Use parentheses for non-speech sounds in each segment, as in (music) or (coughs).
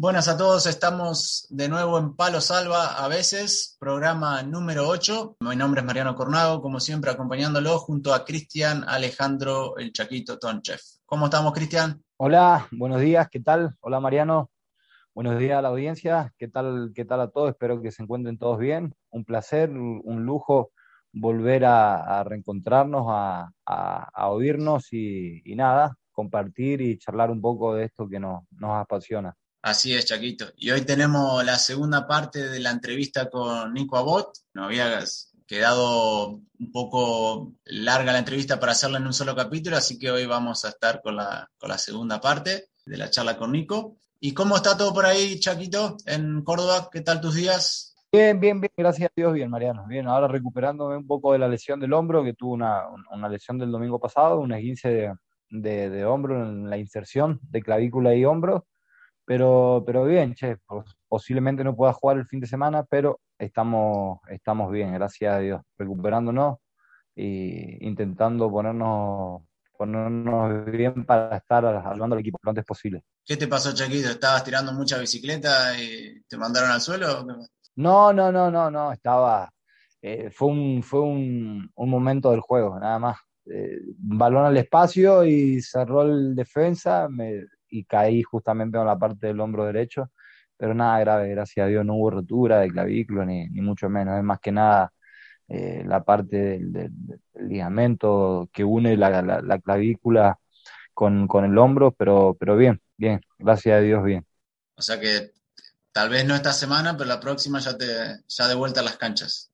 Buenas a todos, estamos de nuevo en Palo Salva a veces, programa número 8. Mi nombre es Mariano Cornago, como siempre acompañándolo junto a Cristian Alejandro El Chaquito Tonchev. ¿Cómo estamos, Cristian? Hola, buenos días, ¿qué tal? Hola, Mariano. Buenos días a la audiencia, ¿qué tal, qué tal a todos? Espero que se encuentren todos bien. Un placer, un lujo volver a, reencontrarnos, a, oírnos y, nada, compartir y charlar un poco de esto que nos apasiona. Así es, Chaquito. Y hoy tenemos la segunda parte de la entrevista con Nico Abot. Nos había quedado un poco larga la entrevista para hacerla en un solo capítulo, así que hoy vamos a estar con la, con la segunda parte de la charla con Nico. ¿Y cómo está todo por ahí, Chaquito, en Córdoba? ¿Qué tal tus días? Bien, bien, bien, gracias a Dios, bien, Mariano. Bien, ahora recuperándome un poco de la lesión del hombro, que tuve una, una lesión del domingo pasado, un esguince de, de, de hombro en la inserción de clavícula y hombro pero, pero bien, che, posiblemente no pueda jugar el fin de semana, pero estamos, estamos bien, gracias a Dios, recuperándonos e intentando ponernos, ponernos bien para estar ayudando al equipo lo antes posible. ¿Qué te pasó, Chaquito? ¿Estabas tirando mucha bicicleta y te mandaron al suelo? No, no, no, no, no, estaba... Eh, fue un, fue un, un, momento del juego, nada más. Eh, balón al espacio y cerró el defensa, me y caí justamente en la parte del hombro derecho, pero nada grave, gracias a Dios no hubo rotura de clavículo ni, ni mucho menos, es más que nada eh, la parte del, ligamento que une la, la, clavícula con, con, el hombro, pero, pero bien, bien, gracias a Dios bien. O sea que tal vez no esta semana, pero la próxima ya, te, ya de vuelta a las canchas.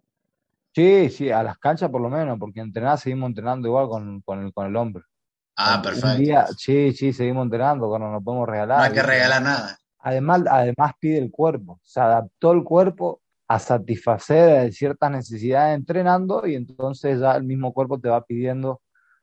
Sí, sí, a las canchas por lo menos, porque entrenar seguimos entrenando igual con, con, el, con el hombro. Ah, perfecto. sí, sí, seguimos entrenando, cuando nos podemos regalar. No hay que regalar nada. Además, además pide el cuerpo, se adaptó el cuerpo a satisfacer ciertas necesidades entrenando y entonces ya el mismo cuerpo te va pidiendo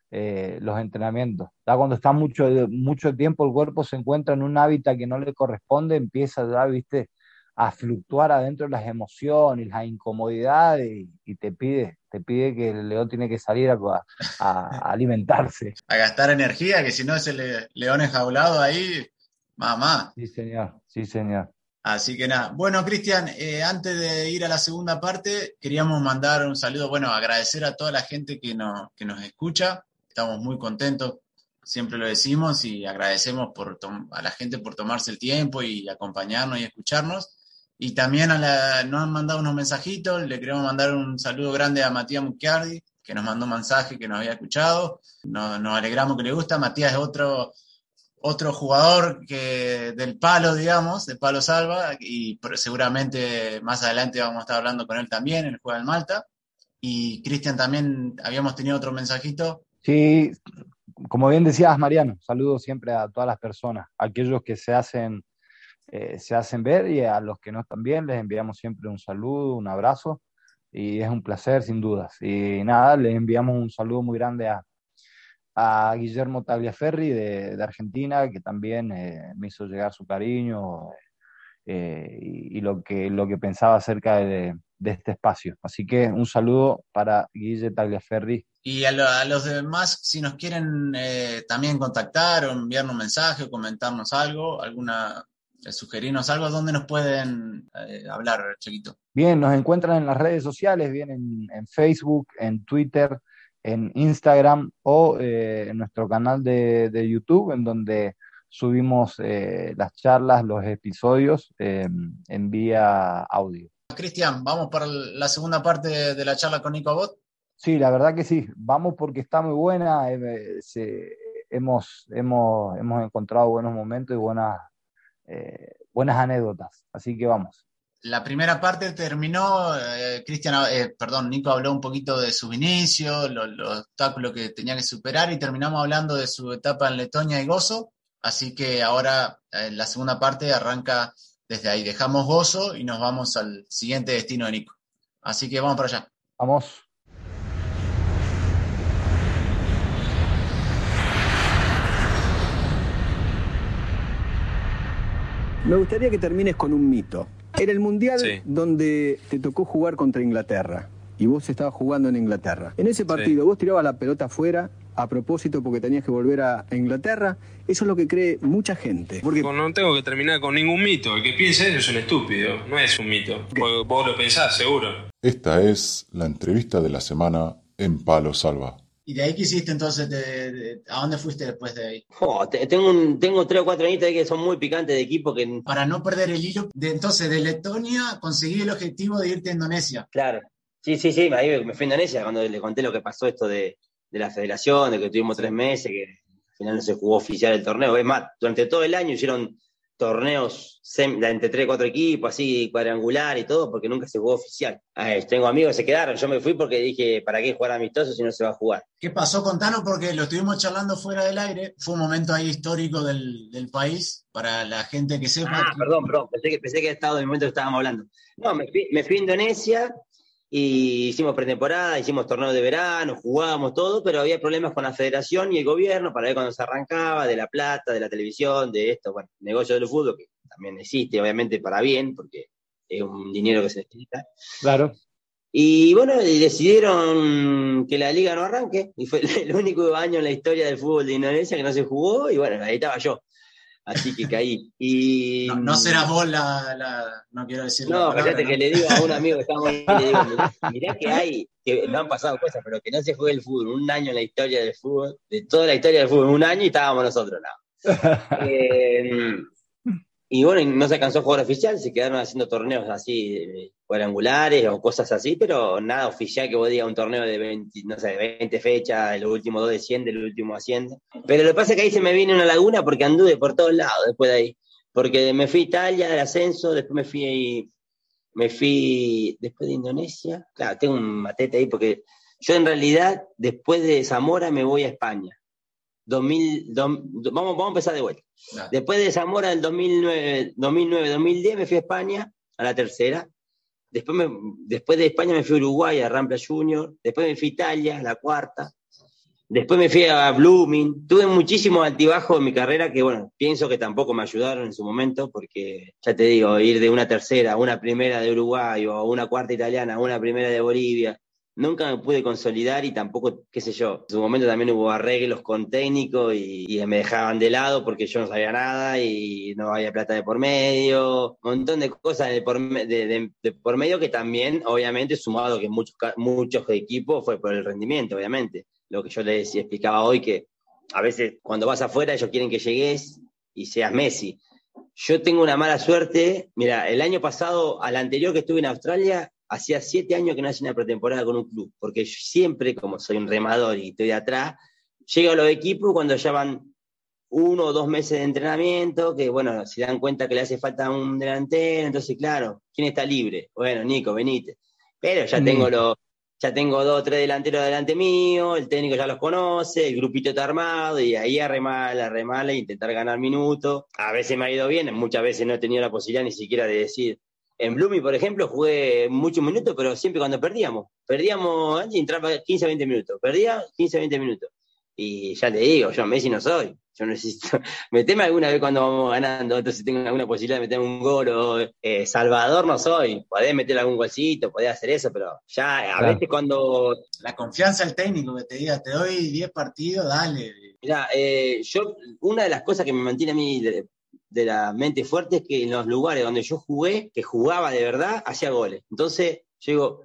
eh, los entrenamientos. Ya cuando está mucho, mucho tiempo el cuerpo se encuentra en un hábitat que no le corresponde, empieza ya, viste, a fluctuar adentro de las emociones, las incomodidades y, te pide, te pide que el león tiene que salir a, alimentarse. (laughs) A gastar energía, que si no ese león enjaulado ahí, mamá. Sí, señor, sí, señor. Así que nada. Bueno, Cristian, eh, antes de ir a la segunda parte, queríamos mandar un saludo, bueno, agradecer a toda la gente que, que nos escucha. Estamos muy contentos, siempre lo decimos, y agradecemos por a la gente por tomarse el tiempo y acompañarnos y escucharnos. Y también nos han mandado unos mensajitos, le queremos mandar un saludo grande a Matías Mucchiardi, que nos mandó un mensaje que nos había escuchado. Nos, alegramos que le gusta. Matías es otro, otro jugador que del palo, digamos, del palo salva, y seguramente más adelante vamos a estar hablando con él también, el juego del Malta. Y Cristian también habíamos tenido otro mensajito. Sí, como bien decías, Mariano, saludo siempre a todas las personas, aquellos que se hacen eh, se hacen ver y a los que no están bien les enviamos siempre un saludo, un abrazo y es un placer sin dudas. Y nada, les enviamos un saludo muy grande a, a Guillermo Tagliaferri de, de Argentina, que también eh, me hizo llegar su cariño eh, y, lo, que, lo que pensaba acerca de, de, este espacio. Así que un saludo para Guille Tagliaferri. Y a, los demás, si nos quieren también contactar o enviarnos un mensaje o comentarnos algo, alguna sugerirnos algo, ¿dónde nos pueden eh, hablar, Chiquito? Bien, nos encuentran en las redes sociales, bien en, Facebook, en Twitter, en Instagram o eh, en nuestro canal de, YouTube, en donde subimos eh, las charlas, los episodios en vía audio. Cristian, ¿vamos para la segunda parte de la charla con Nico Abot? Sí, la verdad que sí, vamos porque está muy buena, hemos, hemos, hemos encontrado buenos momentos y buenas eh, buenas anécdotas. Así que vamos. La primera parte terminó, eh, Cristian, eh, perdón, Nico habló un poquito de su inicio, los obstáculos que tenía que superar y terminamos hablando de su etapa en Letonia y Gozo. Así que ahora la segunda parte arranca desde ahí. Dejamos Gozo y nos vamos al siguiente destino de Nico. Así que vamos para allá. Vamos. Me gustaría que termines con un mito. Era el mundial donde te tocó jugar contra Inglaterra y vos estabas jugando en Inglaterra. En ese partido vos tirabas la pelota afuera a propósito porque tenías que volver a Inglaterra. Eso es lo que cree mucha gente. Porque no tengo que terminar con ningún mito. El que piense eso es un estúpido, no es un mito. Vos lo pensás, seguro. Esta es la entrevista de la semana en Palo Salva. ¿Y de ahí qué hiciste entonces? ¿A dónde fuiste después de ahí? tengo, tengo tres o cuatro añitos ahí que son muy picantes de equipo. que Para no perder el hilo, de, entonces de Letonia conseguí el objetivo de irte a Indonesia. Claro, sí, sí, sí, ahí me fui a Indonesia cuando le conté lo que pasó esto de, de la federación, de que tuvimos tres meses, que al final no se jugó oficial el torneo. Es más, durante todo el año hicieron torneos entre tres, cuatro equipos, así cuadrangular y todo, porque nunca se jugó oficial. tengo amigos que se quedaron, yo me fui porque dije, ¿para qué jugar amistoso si no se va a jugar? ¿Qué pasó? Contanos porque lo estuvimos charlando fuera del aire, fue un momento ahí histórico del, país, para la gente que sepa. Ah, perdón, perdón, pensé que, pensé que había estado en el momento que estábamos hablando. No, me fui, me fui a Indonesia, y hicimos pretemporada, hicimos torneo de verano, jugábamos todo, pero había problemas con la federación y el gobierno para ver cuando se arrancaba, de la plata, de la televisión, de esto, bueno, negocio del fútbol, que también existe, obviamente, para bien, porque es un dinero que se necesita. Claro. Y bueno, decidieron que la liga no arranque, y fue (laughs) el único año en la historia del fútbol de Indonesia que no se jugó, y bueno, ahí estaba yo así que caí. Y, no, serás vos la, no quiero decir. No, fíjate que le digo a un amigo que estamos ahí, le digo, mirá, que hay, que no han pasado cosas, pero que no se juegue el fútbol, un año en la historia del fútbol, de toda la historia del fútbol, un año y estábamos nosotros, no. (laughs) eh, y bueno, no se alcanzó a jugar oficial, se quedaron haciendo torneos así, cuadrangulares o cosas así, pero nada oficial que vos digas un torneo de 20, no sé, 20 fechas, el último dos desciende, el último asciende. Pero lo que pasa es que ahí se me viene una laguna porque anduve por todos lados después de ahí. Porque me fui a Italia del ascenso, después me fui ahí, me fui después de Indonesia. Claro, tengo un matete ahí porque yo en realidad después de Zamora me voy a España. 2000, vamos, vamos a empezar de vuelta. Después de Zamora del 2009, 2009, 2010 me fui a España, a la tercera. Después, me, después de España me fui a Uruguay, a Rampla Junior. Después me fui a Italia, a la cuarta. Después me fui a Blooming. Tuve muchísimos altibajos en mi carrera que, bueno, pienso que tampoco me ayudaron en su momento, porque, ya te digo, ir de una tercera a una primera de Uruguay o a una cuarta italiana a una primera de Bolivia, nunca me pude consolidar y tampoco, qué sé yo, en su momento también hubo arreglos con técnicos y, me dejaban de lado porque yo no sabía nada y no había plata de por medio, un montón de cosas de por, por medio que también, obviamente, sumado que muchos, muchos equipos fue por el rendimiento, obviamente. Lo que yo les explicaba hoy, que a veces cuando vas afuera ellos quieren que llegues y seas Messi. Yo tengo una mala suerte. Mira, el año pasado, al anterior que estuve en Australia, hacía siete años que no hacía una pretemporada con un club, porque siempre, como soy un remador y estoy de atrás, llego a los equipos cuando ya van uno o dos meses de entrenamiento, que bueno, se dan cuenta que le hace falta un delantero, entonces claro, ¿quién está libre? Bueno, Nico, venite. Pero ya tengo mm. los, ya tengo dos o tres delanteros delante mío, el técnico ya los conoce, el grupito está armado, y ahí arremala, arremala e intentar ganar minutos. A veces me ha ido bien, muchas veces no he tenido la posibilidad ni siquiera de decir, en Blumi, por ejemplo, jugué muchos minutos, pero siempre cuando perdíamos. Perdíamos, entraba 15 20 minutos. Perdía 15 20 minutos. Y ya te digo, yo Messi no soy. Yo necesito. (laughs) Meteme alguna vez cuando vamos ganando, entonces tengo alguna posibilidad de meterme un gol o eh, Salvador no soy. Podés meter algún golcito, podés hacer eso, pero ya a veces cuando. La confianza del técnico que te diga, te doy 10 partidos, dale. Mira, eh, yo, una de las cosas que me mantiene a mí de la mente fuerte es que en los lugares donde yo jugué, que jugaba de verdad, hacía goles. Entonces, yo digo,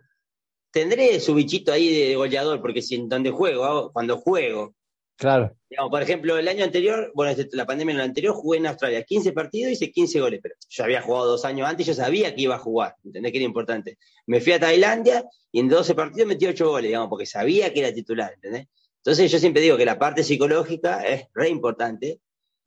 tendré su bichito ahí de goleador, porque si en donde juego, cuando juego. Claro. por ejemplo, el año anterior, bueno, este, la pandemia en el anterior, jugué en Australia 15 partidos y hice 15 goles, pero yo había jugado dos años antes, yo sabía que iba a jugar, ¿entendés que era importante? Me fui a Tailandia y en 12 partidos metí 8 goles, digamos, porque sabía que era titular, ¿entendés? Entonces yo siempre digo que la parte psicológica es re importante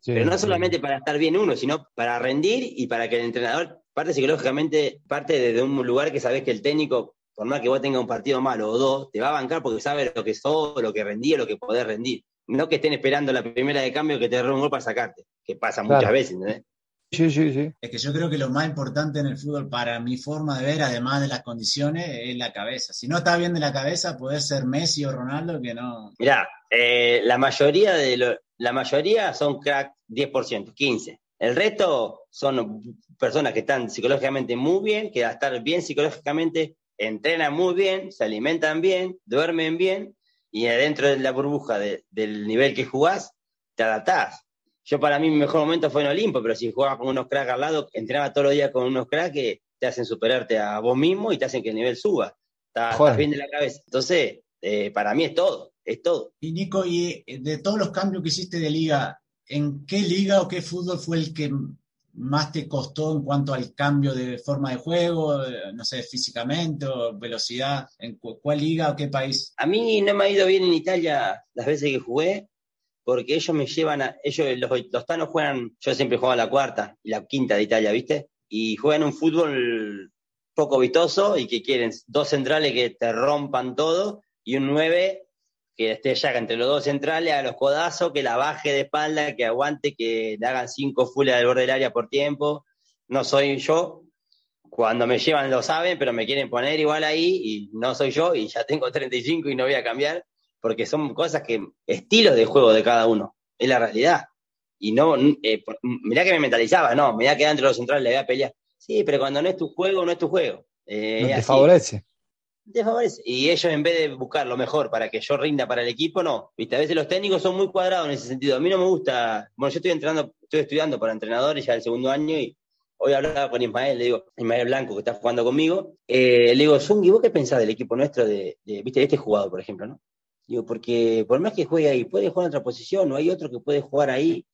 pero no solamente para estar bien uno, sino para rendir y para que el entrenador parte psicológicamente, parte desde un lugar que sabes que el técnico, por más que vos tengas un partido malo o dos, te va a bancar porque sabe lo que sos, lo que rendí, lo que podés rendir. No que estén esperando la primera de cambio que te robe un gol para sacarte, que pasa muchas veces, ¿entendés? Sí, sí, sí. Es que yo creo que lo más importante en el fútbol, para mi forma de ver, además de las condiciones, es la cabeza. Si no está bien de la cabeza, puede ser Messi o Ronaldo, que no. Mirá, eh, la mayoría de lo, la mayoría son crack 10%, 15%. El resto son personas que están psicológicamente muy bien, que a estar bien psicológicamente entrenan muy bien, se alimentan bien, duermen bien, y adentro de la burbuja del nivel que jugás, te adaptás. Yo para mí mi mejor momento fue en Olimpo, pero si jugaba con unos cracks al lado, entrenaba todos los días con unos cracks que te hacen superarte a vos mismo y te hacen que el nivel suba. Estás, bien de la cabeza. Entonces, eh, para mí es todo, es todo. Y Nico, y eh, de todos los cambios que hiciste de liga, ¿en qué liga o qué fútbol fue el que más te costó en cuanto al cambio de forma de juego, eh, no sé, físicamente o velocidad? ¿En cuál liga o qué país? A mí no me ha ido bien en Italia las veces que jugué, porque ellos me llevan a, ellos, los, los tanos juegan, yo siempre jugaba la cuarta y la quinta de Italia, ¿viste? Y juegan un fútbol poco vistoso y que quieren dos centrales que te rompan todo y un nueve que esté ya entre los dos centrales a los codazos, que la baje de espalda, que aguante, que le hagan cinco fullas del borde del área por tiempo. No soy yo. Cuando me llevan lo saben, pero me quieren poner igual ahí y no soy yo y ya tengo 35 y no voy a cambiar, porque son cosas que, estilos de juego de cada uno, es la realidad. Y no, eh, mirá que me mentalizaba, no, mirá que entre los centrales le voy a pelear. Sí, pero cuando no es tu juego, no es tu juego. Eh, no te favorece Y ellos en vez de buscar lo mejor para que yo rinda para el equipo, no. ¿Viste? A veces los técnicos son muy cuadrados en ese sentido. A mí no me gusta. Bueno, yo estoy entrenando, estoy estudiando para entrenadores ya el segundo año y hoy hablaba con Ismael, le digo, Ismael Blanco, que está jugando conmigo, eh, le digo, Zungi, ¿vos qué pensás del equipo nuestro de, viste, de este jugador, por ejemplo, no? Digo, porque por más que juegue ahí, puede jugar en otra posición, no hay otro que puede jugar ahí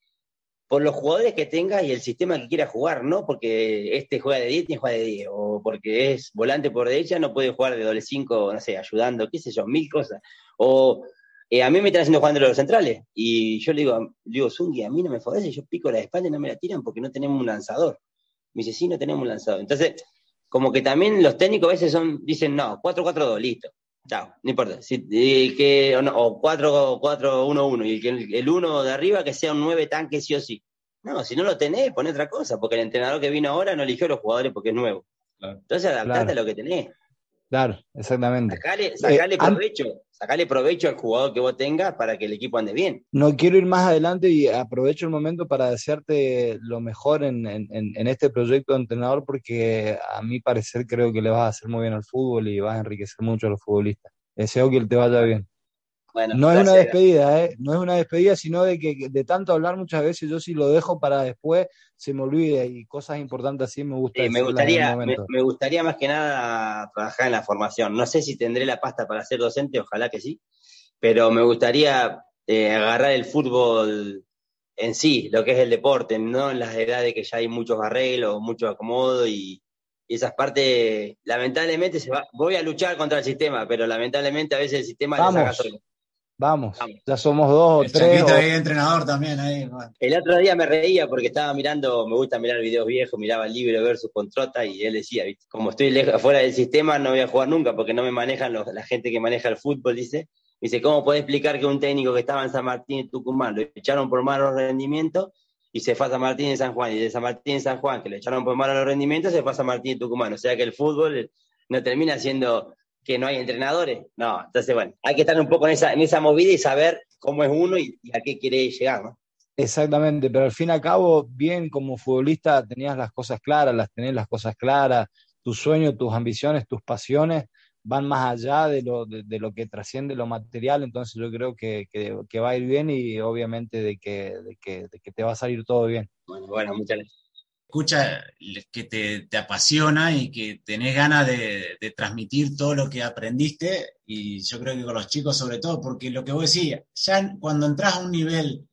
por los jugadores que tenga y el sistema que quiera jugar, ¿no? Porque este juega de 10, tiene juega de 10, o porque es volante por derecha, no puede jugar de doble 5, no sé, ayudando, qué sé yo, mil cosas. O eh, a mí me están haciendo jugando los centrales, y yo le digo, digo, Zungi, a mí no me favorece, yo pico la espalda y no me la tiran porque no tenemos un lanzador. Me dice, sí, no tenemos un lanzador. Entonces, como que también los técnicos a veces son, dicen, no, 4-4-2, listo. Chao, no importa. Si, que, o, 4-4-1-1 y que el 1 de arriba que sea un 9 tanque sí o sí. No, si no lo tenés, pon otra cosa, porque el entrenador que vino ahora no eligió a los jugadores porque es nuevo. Entonces adaptate a lo que tenés. Claro, exactamente. Sacale, eh, provecho, sacale provecho al jugador que vos tengas para que el equipo ande bien. No quiero ir más adelante y aprovecho el momento para desearte lo mejor en, este proyecto de entrenador porque a mi parecer creo que le vas a hacer muy bien al fútbol y vas a enriquecer mucho a los futbolistas. Deseo que te vaya bien. No es una despedida, ¿eh? no es una despedida, sino de que de tanto hablar muchas veces yo sí lo dejo para después se me olvide y cosas importantes así me gusta. me, gustaría, me, gustaría más que nada trabajar en la formación. No sé si tendré la pasta para ser docente, ojalá que sí, pero me gustaría eh, agarrar el fútbol en sí, lo que es el deporte, no en las edades que ya hay muchos arreglos, mucho acomodo y, esas partes, lamentablemente se va, voy a luchar contra el sistema, pero lamentablemente a veces el sistema le saca solo. Vamos, ya somos dos o tres. O... entrenador también ahí. El otro día me reía porque estaba mirando, me gusta mirar videos viejos, miraba el libro versus Controta y él decía, como estoy lejos, fuera del sistema no voy a jugar nunca porque no me manejan la gente que maneja el fútbol, dice. Dice, ¿cómo puede explicar que un técnico que estaba en San Martín y Tucumán lo echaron por malos rendimientos y se fue a San Martín y San Juan? Y de San Martín y San Juan, que le echaron por malos rendimientos, se fue a San Martín y Tucumán. O sea que el fútbol no termina siendo que no hay entrenadores. No, entonces, bueno, hay que estar un poco en esa, en esa movida y saber cómo es uno y, a qué quiere llegar, ¿no? Exactamente, pero al fin y al cabo, bien como futbolista tenías las cosas claras, las tenés las cosas claras, tus sueños, tus ambiciones, tus pasiones van más allá de lo, de, lo que trasciende lo material, entonces yo creo que, que, va a ir bien y obviamente de que, de que, de que te va a salir todo bien. Bueno, bueno, muchas gracias escucha que te, apasiona y que tenés ganas de, transmitir todo lo que aprendiste, y yo creo que con los chicos sobre todo, porque lo que vos decías, ya cuando entras a un nivel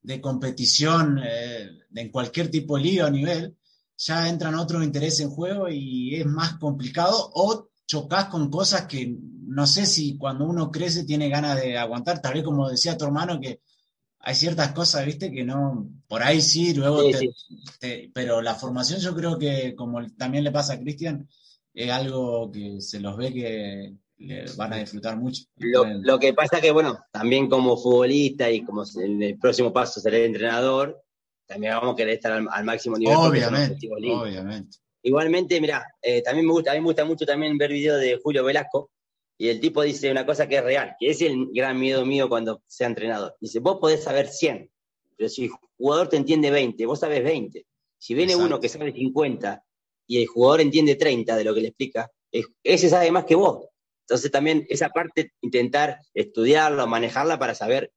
de competición eh, en cualquier tipo de liga o nivel, ya entran otros intereses en juego y es más complicado o chocas con cosas que no sé si cuando uno crece tiene ganas de aguantar, tal vez como decía tu hermano que hay ciertas cosas, viste, que no, por ahí sí, luego pero la formación yo creo que, como también le pasa a Cristian, es algo que se los ve que le van a disfrutar mucho. Lo, que pasa que, bueno, también como futbolista y como en el próximo paso ser el entrenador, también vamos a querer estar al, máximo nivel. Obviamente, obviamente. Igualmente, mira, eh, también me gusta, a mí me gusta mucho también ver videos de Julio Velasco, y el tipo dice una cosa que es real, que es el gran miedo mío cuando sea entrenador. Dice, vos podés saber 100, pero si el jugador te entiende 20, vos sabes 20. Si viene uno que sabe 50 y el jugador entiende 30 de lo que le explica, ese sabe más que vos. Entonces también esa parte, intentar estudiarlo, manejarla para saber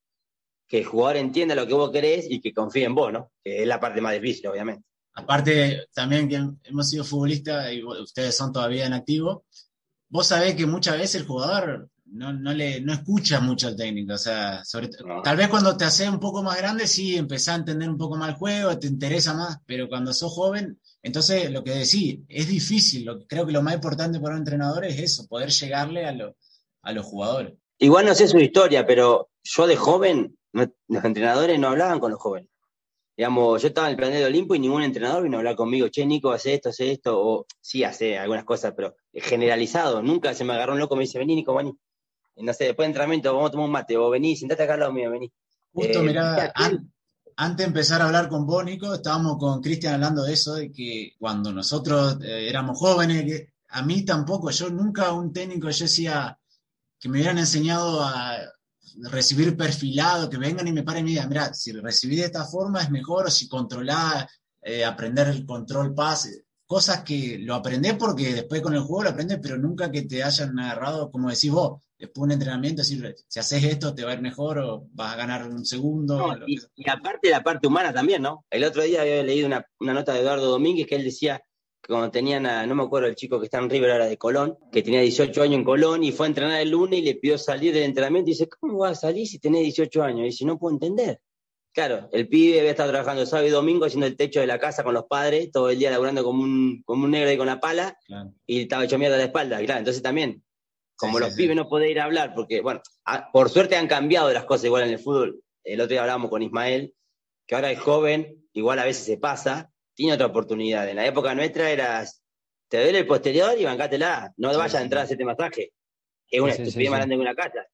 que el jugador entienda lo que vos querés y que confíe en vos, ¿no? Que es la parte más difícil, obviamente. Aparte, también que hemos sido futbolistas y ustedes son todavía en activo, vos sabés que muchas veces el jugador no, no, le, no escucha mucho al técnico. O sea, sobre, tal vez cuando te haces un poco más grande, sí, empezás a entender un poco más el juego, te interesa más, pero cuando sos joven, entonces lo que decís, es difícil. Lo, creo que lo más importante para un entrenador es eso, poder llegarle a, lo, a los jugadores. Igual no sé su historia, pero yo de joven, los entrenadores no hablaban con los jóvenes. Digamos, yo estaba en el planeta de Olimpo y ningún entrenador vino a hablar conmigo, che, Nico, hace esto, hace esto, o sí, hace algunas cosas, pero generalizado. Nunca se me agarró un loco y me dice, vení, Nico, vení no sé, después de entrenamiento vamos a tomar un mate, o vení, sentate acá al lado mío, vení. Justo, eh, mirá, antes de empezar a hablar con Bónico, estábamos con Cristian hablando de eso, de que cuando nosotros eh, éramos jóvenes, que a mí tampoco, yo nunca un técnico, yo decía que me hubieran enseñado a recibir perfilado, que vengan y me paren y digan, mira, si recibí de esta forma es mejor, o si controlar, eh, aprender el control pase, cosas que lo aprendés porque después con el juego lo aprendes, pero nunca que te hayan agarrado, como decís vos, después un entrenamiento, decir, si haces esto te va a ir mejor o vas a ganar un segundo. y, aparte la parte humana también, ¿no? El otro día había leído una, nota de Eduardo Domínguez que él decía cuando tenían a, no me acuerdo el chico que está en River ahora de Colón, que tenía 18 años en Colón y fue a entrenar el lunes y le pidió salir del entrenamiento y dice, ¿cómo vas a salir si tenés 18 años? Y dice, no puedo entender. Claro, el pibe había estado trabajando sábado y domingo haciendo el techo de la casa con los padres, todo el día laburando como un, como un negro ahí con la pala, y estaba hecho mierda a la espalda. Claro, entonces también como los pibes no pueden ir a hablar, porque, bueno, por suerte han cambiado las cosas igual en el fútbol. El otro día hablábamos con Ismael, que ahora es joven, igual a veces se pasa, tiene otra oportunidad. En la época nuestra era, te duele el posterior y bancátela, no vayas a entrar a hacerte masaje. Es una estupidez más grande que una casa.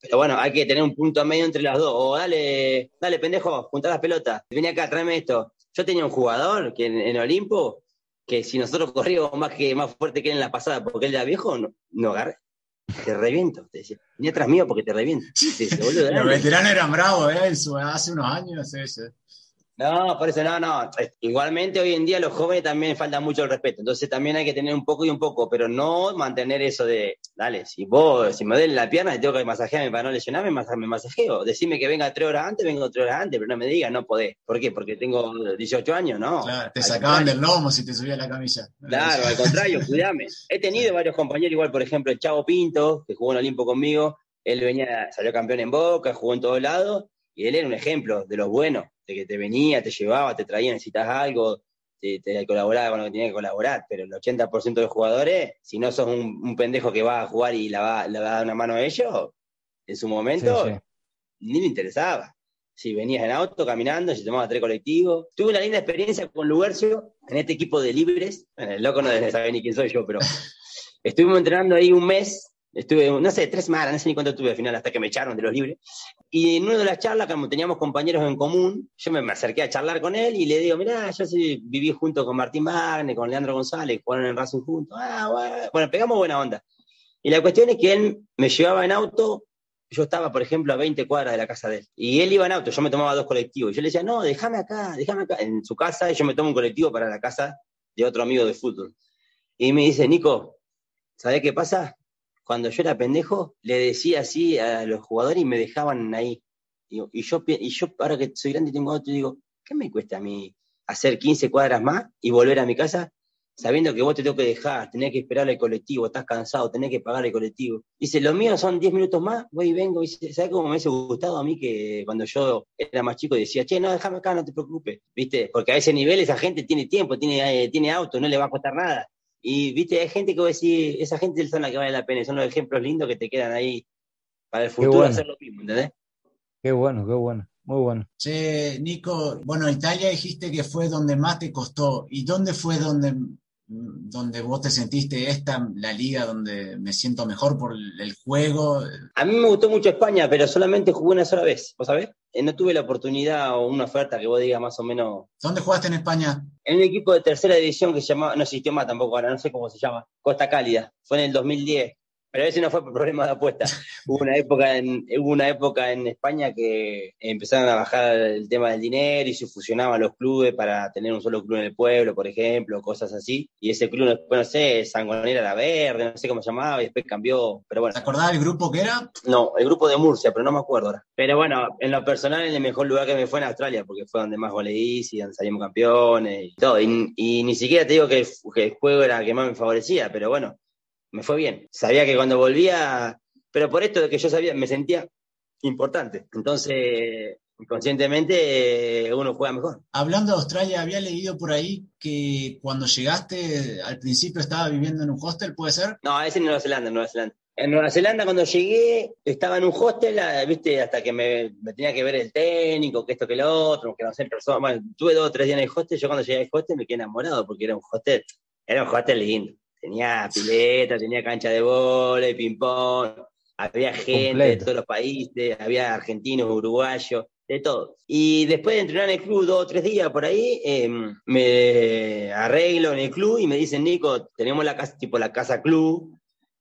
Pero bueno, hay que tener un punto medio entre las dos. O dale, dale, pendejo, junta las pelotas. Vení acá, tráeme esto. Yo tenía un jugador que en, Olimpo, que si nosotros corríamos más que más fuerte que en la pasada, porque él era viejo, no, no agarré te reviento, te decía. Venía atrás mío porque te reviento. (laughs) Los veteranos eran bravos, ¿eh? hace unos años. Ese. No, por eso no, no. Igualmente hoy en día los jóvenes también falta mucho el respeto. Entonces también hay que tener un poco y un poco, pero no mantener eso de, dale, si vos, si me duele la pierna y tengo que masajearme para no lesionarme, me masajeo. Decime que venga tres horas antes, vengo tres horas antes, pero no me digas, no podés. ¿Por qué? Porque tengo 18 años, ¿no? Claro, te sacaban del lomo si te subía la camisa. Claro, al contrario, cuidame. (laughs) He tenido varios compañeros, igual por ejemplo el Chavo Pinto, que jugó en Olimpo conmigo, él venía, salió campeón en Boca, jugó en todos lados, y él era un ejemplo de los buenos de que te venía, te llevaba, te traía, necesitas algo, te, colaboraba con lo que tenía que colaborar, pero el 80% de los jugadores, si no sos un, pendejo que va a jugar y le va, a dar una mano a ellos, en su momento, ni me interesaba. Si venías en auto, caminando, si tomabas tres colectivos. Tuve una linda experiencia con Lugercio en este equipo de libres. Bueno, el loco no debe saber ni quién soy yo, pero (laughs) estuvimos entrenando ahí un mes Estuve, no sé, tres semanas, no sé ni cuánto estuve al final, hasta que me echaron de los libres. Y en una de las charlas, como teníamos compañeros en común, yo me, acerqué a charlar con él y le digo, mirá, yo sí, viví junto con Martín Magne, con Leandro González, jugaron en Racing juntos. Ah, bueno. bueno, pegamos buena onda. Y la cuestión es que él me llevaba en auto, yo estaba, por ejemplo, a 20 cuadras de la casa de él. Y él iba en auto, yo me tomaba dos colectivos. Yo le decía, no, déjame acá, déjame acá, en su casa, y yo me tomo un colectivo para la casa de otro amigo de fútbol. Y me dice, Nico, ¿sabés qué pasa? Cuando yo era pendejo, le decía así a los jugadores y me dejaban ahí. Y, yo, y yo, ahora que soy grande y tengo auto, digo, ¿qué me cuesta a mí hacer 15 cuadras más y volver a mi casa sabiendo que vos te tengo que dejar, tenés que esperar al colectivo, estás cansado, tenés que pagar el colectivo. Dice, lo mío son 10 minutos más, voy y vengo. Dice, ¿sabes cómo me hubiese gustado a mí que cuando yo era más chico decía, che, no, déjame acá, no te preocupes, ¿viste? Porque a ese nivel esa gente tiene tiempo, tiene, eh, tiene auto, no le va a costar nada. Y viste, hay gente que vos decís, esa gente son la que vale la pena, son los ejemplos lindos que te quedan ahí para el futuro hacer lo mismo, ¿entendés? Qué bueno, qué bueno, muy bueno. Che, Nico, bueno, Italia dijiste que fue donde más te costó. ¿Y dónde fue donde donde vos te sentiste esta, la liga donde me siento mejor por el juego? A mí me gustó mucho España, pero solamente jugué una sola vez, ¿vos sabés? Eh, no tuve la oportunidad o una oferta que vos digas más o menos. ¿Dónde jugaste en España? En un equipo de tercera división que se llamaba, no existió más tampoco ahora, no sé cómo se llama, Costa Cálida. Fue en el 2010. Pero ese no fue por problema de apuesta. (laughs) hubo una época en, hubo una época en España que empezaron a bajar el tema del dinero y se fusionaban los clubes para tener un solo club en el pueblo, por ejemplo, cosas así. Y ese club, después, no sé, Sangonera la Verde, no sé cómo se llamaba, y después cambió. Pero bueno. ¿Te acordás del grupo que era? No, el grupo de Murcia, pero no me acuerdo ahora. Pero bueno, en lo personal, en el mejor lugar que me fue en Australia, porque fue donde más goles hice y donde salimos campeones y todo. Y, ni siquiera te digo que el juego era el que más me favorecía, pero bueno, me fue bien. Sabía que cuando volvía, pero por esto de que yo sabía, me sentía importante. Entonces, inconscientemente uno juega mejor. Hablando de Australia, había leído por ahí que cuando llegaste al principio estaba viviendo en un hostel, ¿puede ser? No, ese en Nueva Zelanda, en Nueva Zelanda. En Nueva Zelanda cuando llegué estaba en un hostel, viste, hasta que me, tenía que ver el técnico, que esto, que lo otro, que no sé, personas. Bueno, tuve dos o tres días en el hostel, yo cuando llegué al hostel me quedé enamorado porque era un hostel, era un hostel lindo. Tenía pileta, tenía cancha de vóley, ping-pong, había gente de todos los países, había argentinos, uruguayos, de todo. Y después de entrenar en el club dos o tres días por ahí, em, me arreglo en el club y me dicen, Nico, tenemos la casa, tipo la casa club,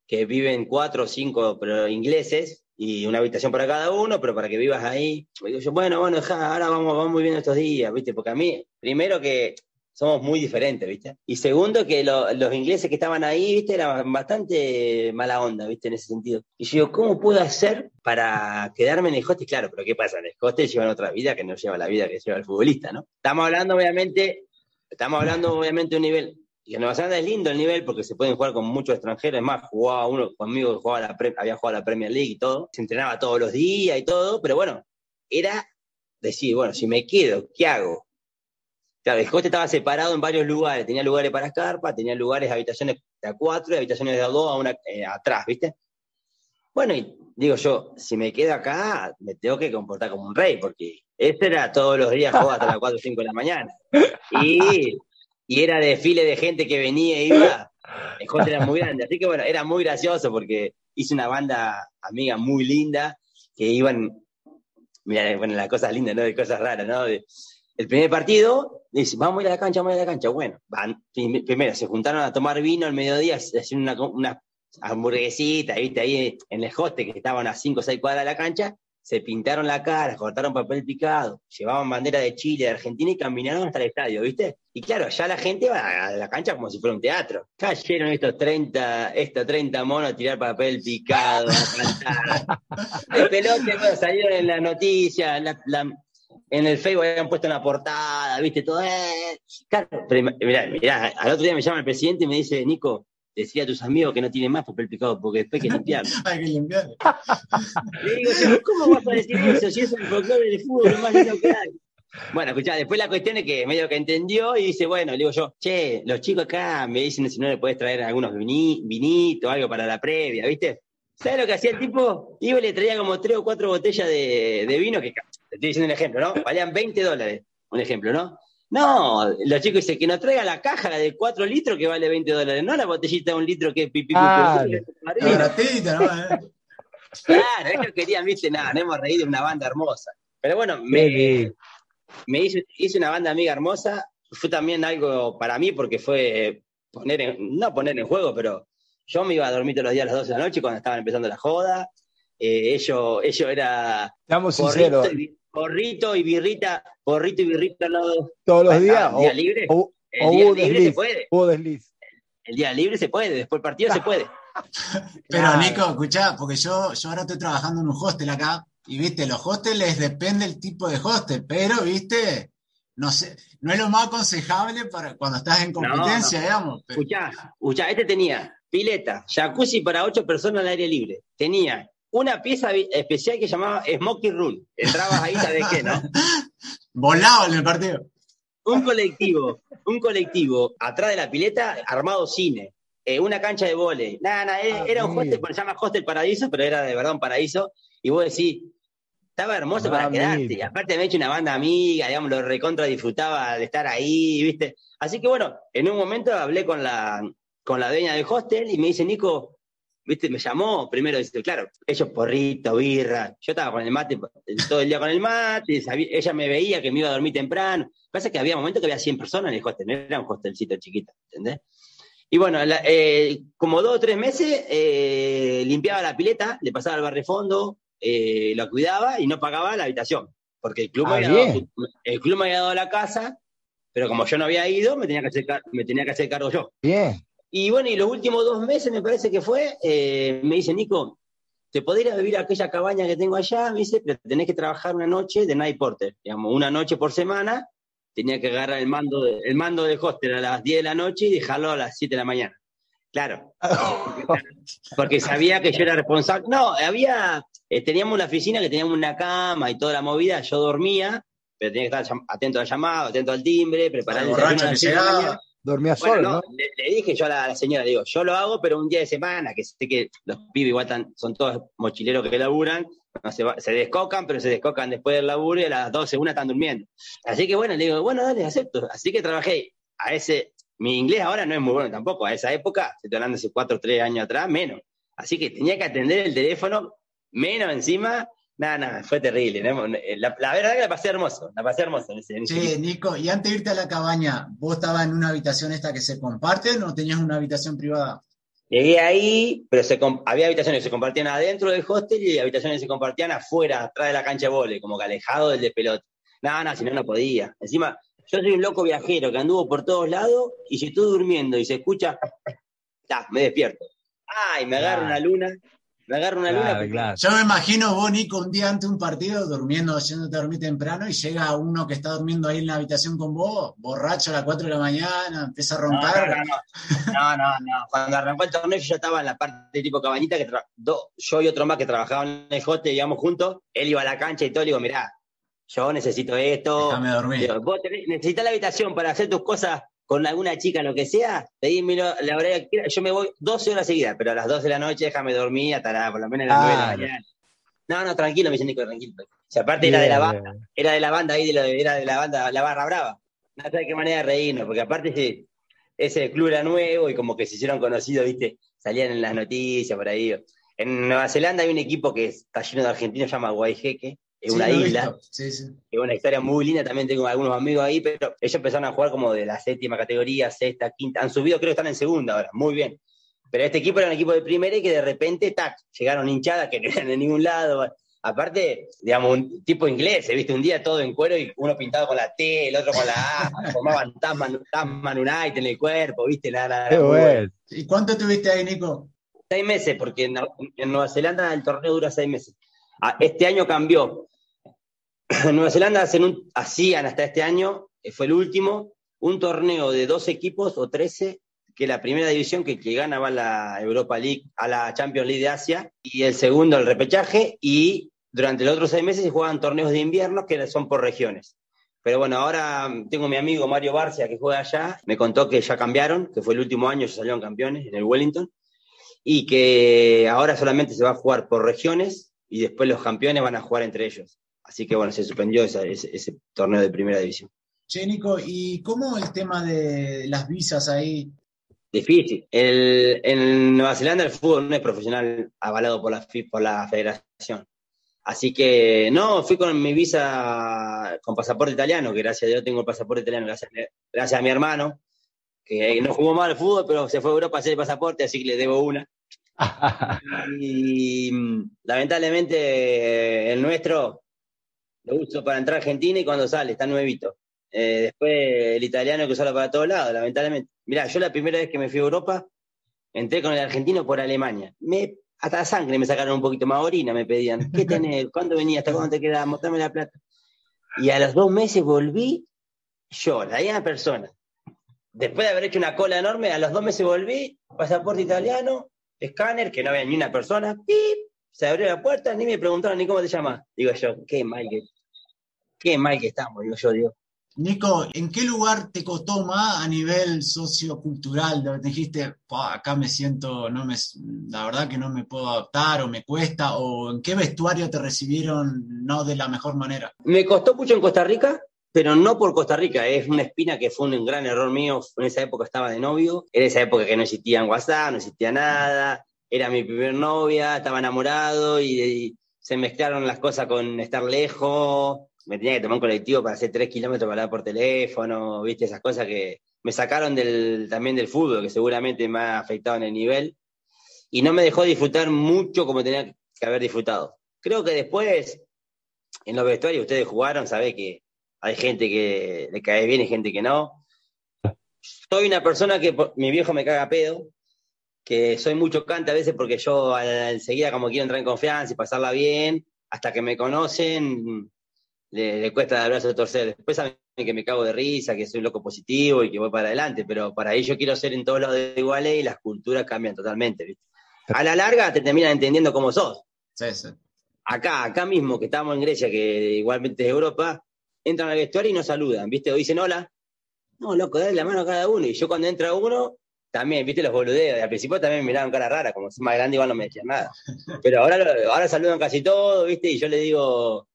que viven cuatro o cinco pero ingleses, y una habitación para cada uno, pero para que vivas ahí. Me digo yo, bueno, bueno, ahora vamos, vamos muy bien estos días, ¿viste? Porque a mí, primero que somos muy diferentes, ¿viste? Y segundo, que los ingleses que estaban ahí, ¿viste? Eran bastante mala onda, ¿viste? En ese sentido. Y yo digo, ¿cómo puedo hacer para quedarme en el hostel? Claro, pero ¿qué pasa? En el hostel llevan otra vida que no lleva la vida que lleva el futbolista, ¿no? Estamos hablando, obviamente, estamos hablando, obviamente, de un nivel y en Nueva Zelanda es lindo el nivel porque se pueden jugar con muchos extranjeros. Es más, jugaba uno conmigo que jugaba la había jugado la Premier League y todo. Se entrenaba todos los días y todo, pero bueno, era decir, bueno, si me quedo, ¿qué hago? Claro, el hostel estaba separado en varios lugares. Tenía lugares para escarpa, tenía lugares, habitaciones de a cuatro y habitaciones de a dos a una, eh, atrás, ¿viste? Bueno, y digo yo, si me quedo acá, me tengo que comportar como un rey, porque este era todos los días jugar hasta las 4 o 5 de la mañana. Y, y era desfile de gente que venía e iba. El hostel era muy grande. Así que bueno, era muy gracioso porque hice una banda amiga muy linda que iban. Mira, bueno, las cosas lindas, ¿no? De cosas raras, ¿no? el primer partido, dice, vamos a ir a la cancha, vamos a ir a la cancha. Bueno, van, primero se juntaron a tomar vino al mediodía, hacían una, una hamburguesita, viste, ahí en el hoste que estaban a 5 o 6 cuadras de la cancha, se pintaron la cara, cortaron papel picado, llevaban bandera de Chile, de Argentina y caminaron hasta el estadio, ¿viste? Y claro, ya la gente va a la cancha como si fuera un teatro. Cayeron estos 30, estos 30 monos a tirar papel picado, a cantar. (laughs) El pelote, bueno, salieron en las noticias, la, en el Facebook habían puesto una portada, viste, todo. Eh. Claro, mirá, mirá, al otro día me llama el presidente y me dice, Nico, decía a tus amigos que no tienen más papel picado porque después (laughs) hay que limpiarlo. hay que limpiarlo. Le digo, ¿cómo vas a decir eso si es el folclore del fútbol lo más lindo que hay? Bueno, escuchá, después la cuestión es que medio que entendió y dice, bueno, le digo yo, che, los chicos acá me dicen si no le puedes traer algunos vinitos, algo para la previa, ¿viste? ¿Sabes lo que hacía el tipo? Iba y le traía como tres o cuatro botellas de, de vino que estoy diciendo un ejemplo, ¿no? Valían 20 dólares, un ejemplo, ¿no? No, los chicos dicen que nos traiga la caja, la de 4 litros que vale 20 dólares, no la botellita de un litro que es pipi. Ah, baratita, ¿no? (laughs) Claro, ellos querían, viste, nada, no hemos reído de una banda hermosa. Pero bueno, me, me hice, hice, una banda amiga hermosa, fue también algo para mí porque fue poner en, no poner en juego, pero yo me iba a dormir todos los días a las 12 de la noche cuando estaban empezando la joda, eh, ellos, ellos era... Seamos sinceros. Porrito y birrita, porrito y birrita todos los días. El día libre. O, el día libre se puede. O desliz. El día libre se puede, después del partido se puede. (laughs) Pero Nico, escuchá, porque yo, yo ahora estoy trabajando en un hostel acá, y viste, los hostels depende el tipo de hostel, pero viste, no sé, no es lo más aconsejable para cuando estás en competencia, digamos. Escuchá, escuchá, este tenía pileta, jacuzzi para ocho personas al aire libre. Tenía una pieza especial que llamaba Smoky Room. Entrabas ahí, ¿sabes qué, no? (laughs) Volado en el partido. Un colectivo, un colectivo atrás de la pileta, armado cine. Eh, una cancha de vole. Nada, nada, era, era un hostel, se llama Hostel Paraíso, pero era de verdad un paraíso. Y vos decís, estaba hermoso para quedarte. Y aparte me he hecho una banda amiga, digamos, lo recontra disfrutaba de estar ahí, ¿viste? Así que bueno, en un momento hablé con la, con la dueña del hostel y me dice, Nico, ¿viste? Me llamó, primero dice, claro, ellos porrito, birra, yo estaba con el mate, todo el día con el mate, ella me veía que me iba a dormir temprano. Pasa que había momentos que había 100 personas en el hostel, no era un hostelcito chiquito, ¿entendés? Y bueno, eh, como dos o tres meses eh, limpiaba la pileta, le pasaba al barrefondo, eh, lo cuidaba y no pagaba la habitación. Porque el club, me ah, había dado, el club me había dado la casa, pero como yo no había ido, me tenía que hacer, me tenía que hacer cargo yo. Bien. Y bueno, y los últimos dos meses me parece que fue, me dice, Nico, te podés ir a vivir a aquella cabaña que tengo allá, me dice, pero tenés que trabajar una noche de night porter, digamos, una noche por semana, tenía que agarrar el mando, de, el mando de hostel a las 10 de la noche y dejarlo a las 7 de la mañana. Claro. (laughs) Porque sabía que yo era responsable. No, había, eh, teníamos una oficina que teníamos una cama y toda la movida, yo dormía, pero tenía que estar atento al llamado, atento al timbre, preparar el desayuno. Dormía solo, ¿no? Le, dije yo a la, señora, digo, yo lo hago, pero un día de semana, que sé que los pibes igual son todos mochileros que laburan, se, descocan, pero se descocan después del laburo y a las 12, una están durmiendo. Así que bueno, le digo, bueno, dale, acepto. Así que trabajé a ese, mi inglés ahora no es muy bueno tampoco, a esa época, se estoy hablando hace 4 o 3 años atrás, menos. Así que tenía que atender el teléfono, menos encima, Nada, nada, fue terrible. La, verdad que la pasé hermoso, la pasé hermoso. sí, Nico, y antes de irte a la cabaña, ¿vos estabas en una habitación esta que se comparte o tenías una habitación privada? Llegué ahí, pero se, había habitaciones que se compartían adentro del hostel y habitaciones que se compartían afuera, atrás de la cancha de vole, como que alejado del de pelota. Nada, nada, si no, no podía. Encima, yo soy un loco viajero que anduvo por todos lados y si estoy durmiendo y se escucha, ya, me despierto. Ay, me agarro una luna me agarro una luna. Yo me imagino vos, Nico, un día antes de un partido, durmiendo, haciéndote dormir temprano, y llega uno que está durmiendo ahí en la habitación con vos, borracho a las 4 de la mañana, empieza a roncar. No, no, no. Cuando arrancó el torneo, yo ya estaba en la parte de tipo cabañita, que yo y otro más que trabajaban en el jote, íbamos juntos, él iba a la cancha y todo, le digo, mirá, yo necesito esto. Déjame dormir. vos necesitas la habitación para hacer tus cosas con alguna chica, lo que sea, pedímelo la hora que Yo me voy 12 horas seguidas, pero a las 12 de la noche déjame dormir hasta la, por lo menos a las 9 de la mañana. No, no, tranquilo, me dice Nico, tranquilo. O aparte era de la banda, era de la banda ahí, de era de la banda, la barra brava. No sé qué manera de reírnos, porque aparte ese, ese club era nuevo y como que se hicieron conocidos, ¿viste? Salían en las noticias por ahí. En Nueva Zelanda hay un equipo que está lleno de argentinos, se llama Guayjeque, es una isla. Es una historia muy linda, también tengo algunos amigos ahí, pero ellos empezaron a jugar como de la séptima categoría, sexta, quinta, han subido, creo que están en segunda ahora, muy bien. Pero este equipo era un equipo de primera y que de repente, tac, llegaron hinchadas que (laughs) no eran de ningún lado. Aparte, digamos, un tipo inglés, viste, un día todo en cuero y uno pintado con la T, el otro con la A, (laughs) formaban Tasman, Tasman United en el cuerpo, viste, nada. nada ¿Y cuánto tuviste ahí, Nico? Seis meses, porque en Nueva Zelanda el torneo dura seis meses. Ah, este año cambió. (coughs) Nueva Zelanda hacían hasta este año, que fue el último, un torneo de dos equipos o trece, que la primera división que, que gana a la Europa League, a la Champions League de Asia, y el segundo el repechaje, y durante los otros seis meses se juegan torneos de invierno que son por regiones. Pero bueno, ahora tengo mi amigo Mario Barcia que juega allá, me contó que ya cambiaron, que fue el último año, se salieron campeones en el Wellington, y que ahora solamente se va a jugar por regiones y después los campeones van a jugar entre ellos. Así que bueno, se suspendió ese, torneo de primera división. Che, Nico, ¿y cómo el tema de las visas ahí? Difícil. en Nueva Zelanda el fútbol no es profesional avalado por la, por la federación. Así que no, fui con mi visa con pasaporte italiano, que gracias a Dios tengo el pasaporte italiano, gracias, gracias a mi hermano, que no jugó mal el fútbol, pero se fue a Europa a hacer el pasaporte, así que le debo una. (laughs) y lamentablemente el nuestro lo uso para entrar a Argentina y cuando sale, está nuevito. Eh, después el italiano que usarlo para todos lados, lamentablemente. Mirá, yo la primera vez que me fui a Europa, entré con el argentino por Alemania. Me, hasta sangre me sacaron un poquito más orina, me pedían. ¿Qué (laughs) tenés? ¿Cuándo venías? ¿Hasta cuándo te quedás? Mostrame la plata. Y a los dos meses volví, yo, la misma persona. Después de haber hecho una cola enorme, a los dos meses volví, pasaporte italiano, escáner, que no había ni una persona, ¡pip! se abrió la puerta, ni me preguntaron ni cómo te llamas. Digo yo, qué mal que, qué mal que estamos, digo yo, digo. Nico, ¿en qué lugar te costó más a nivel sociocultural? Te dijiste, acá me siento, no me, la verdad que no me puedo adaptar o me cuesta, o en qué vestuario te recibieron no de la mejor manera. Me costó mucho en Costa Rica, pero no por Costa Rica, es una espina que fue un gran error mío. En esa época estaba de novio, en esa época que no existía en WhatsApp, no existía nada, era mi primer novia, estaba enamorado y, se mezclaron las cosas con estar lejos. Me tenía que tomar un colectivo para hacer tres kilómetros para hablar por teléfono, viste, esas cosas que me sacaron del, también del fútbol, que seguramente me ha afectado en el nivel, y no me dejó disfrutar mucho como tenía que haber disfrutado. Creo que después, en los vestuarios, ustedes jugaron, sabés que hay gente que le cae bien y gente que no. Soy una persona que mi viejo me caga pedo, que soy mucho cante a veces porque yo enseguida como quiero entrar en confianza y pasarla bien, hasta que me conocen, le, cuesta dar brazo torcer. Después saben que me cago de risa, que soy loco positivo y que voy para adelante, pero para ello quiero ser en todos lados iguales y las culturas cambian totalmente, A la larga te terminan entendiendo cómo sos. Acá, acá mismo, que estamos en Grecia, que igualmente es Europa, entran al vestuario y nos saludan, ¿viste? O dicen hola. No, loco, dale la mano a cada uno. Y yo cuando entra uno, también, viste, los boludeos. Al principio también me miraban cara rara, como si más grande igual no me decían nada. (laughs) Pero ahora, ahora saludan casi todos, viste, y yo le digo,